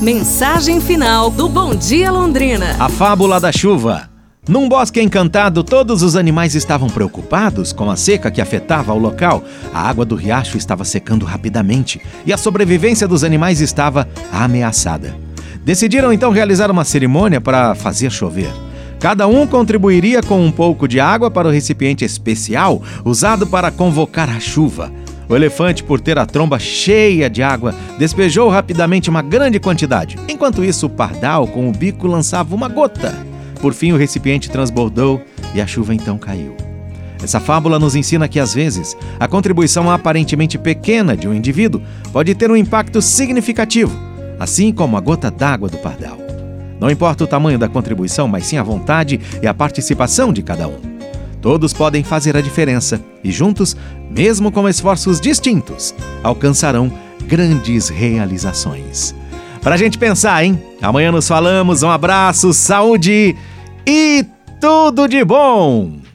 Mensagem final do Bom Dia Londrina. A fábula da chuva. Num bosque encantado, todos os animais estavam preocupados com a seca que afetava o local. A água do riacho estava secando rapidamente e a sobrevivência dos animais estava ameaçada. Decidiram então realizar uma cerimônia para fazer chover. Cada um contribuiria com um pouco de água para o recipiente especial usado para convocar a chuva. O elefante, por ter a tromba cheia de água, despejou rapidamente uma grande quantidade. Enquanto isso, o pardal, com o bico, lançava uma gota. Por fim, o recipiente transbordou e a chuva então caiu. Essa fábula nos ensina que, às vezes, a contribuição aparentemente pequena de um indivíduo pode ter um impacto significativo, assim como a gota d'água do pardal. Não importa o tamanho da contribuição, mas sim a vontade e a participação de cada um. Todos podem fazer a diferença e juntos, mesmo com esforços distintos, alcançarão grandes realizações. Pra gente pensar, hein? Amanhã nos falamos. Um abraço, saúde e tudo de bom!